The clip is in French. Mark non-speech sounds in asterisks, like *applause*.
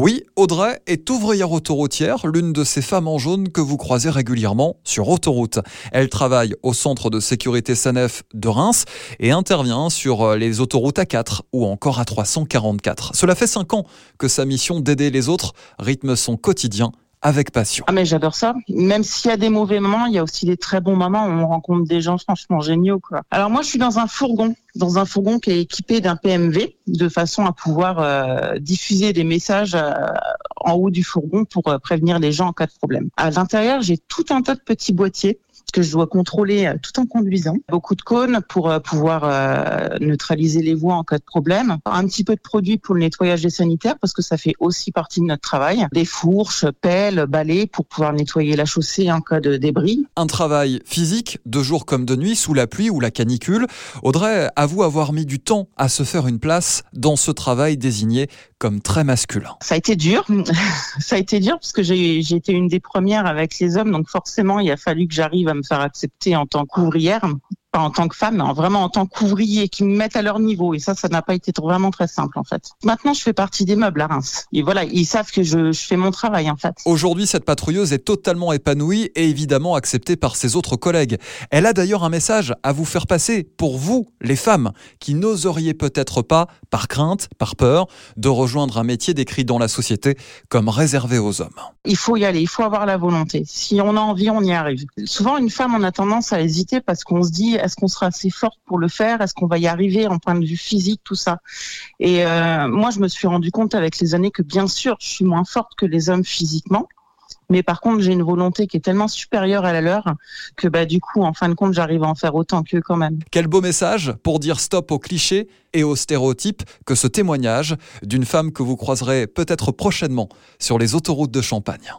Oui, Audrey est ouvrière autoroutière, l'une de ces femmes en jaune que vous croisez régulièrement sur autoroute. Elle travaille au centre de sécurité SANEF de Reims et intervient sur les autoroutes A4 ou encore A344. Cela fait 5 ans que sa mission d'aider les autres rythme son quotidien avec passion. Ah mais j'adore ça. Même s'il y a des mauvais moments, il y a aussi des très bons moments où on rencontre des gens franchement géniaux. Alors moi, je suis dans un fourgon, dans un fourgon qui est équipé d'un PMV, de façon à pouvoir euh, diffuser des messages euh, en haut du fourgon pour euh, prévenir les gens en cas de problème. À l'intérieur, j'ai tout un tas de petits boîtiers que je dois contrôler tout en conduisant. Beaucoup de cônes pour pouvoir neutraliser les voies en cas de problème. Un petit peu de produits pour le nettoyage des sanitaires parce que ça fait aussi partie de notre travail. Des fourches, pelles, balais pour pouvoir nettoyer la chaussée en cas de débris. Un travail physique, de jour comme de nuit, sous la pluie ou la canicule. Audrey avoir mis du temps à se faire une place dans ce travail désigné comme très masculin. Ça a été dur. *laughs* ça a été dur parce que j'ai été une des premières avec les hommes, donc forcément il a fallu que j'arrive à me faire accepter en tant qu'ouvrière pas en tant que femme, mais vraiment en tant qu'ouvrier, qui me mettent à leur niveau. Et ça, ça n'a pas été vraiment très simple, en fait. Maintenant, je fais partie des meubles à Reims. Et voilà, ils savent que je, je fais mon travail, en fait. Aujourd'hui, cette patrouilleuse est totalement épanouie et évidemment acceptée par ses autres collègues. Elle a d'ailleurs un message à vous faire passer pour vous, les femmes, qui n'oseriez peut-être pas, par crainte, par peur, de rejoindre un métier décrit dans la société comme réservé aux hommes. Il faut y aller, il faut avoir la volonté. Si on a envie, on y arrive. Souvent, une femme, on a tendance à hésiter parce qu'on se dit, est-ce qu'on sera assez forte pour le faire? Est-ce qu'on va y arriver en point de vue physique, tout ça? Et euh, moi, je me suis rendu compte avec les années que bien sûr, je suis moins forte que les hommes physiquement. Mais par contre, j'ai une volonté qui est tellement supérieure à la leur que bah, du coup, en fin de compte, j'arrive à en faire autant qu'eux quand même. Quel beau message pour dire stop aux clichés et aux stéréotypes que ce témoignage d'une femme que vous croiserez peut-être prochainement sur les autoroutes de Champagne.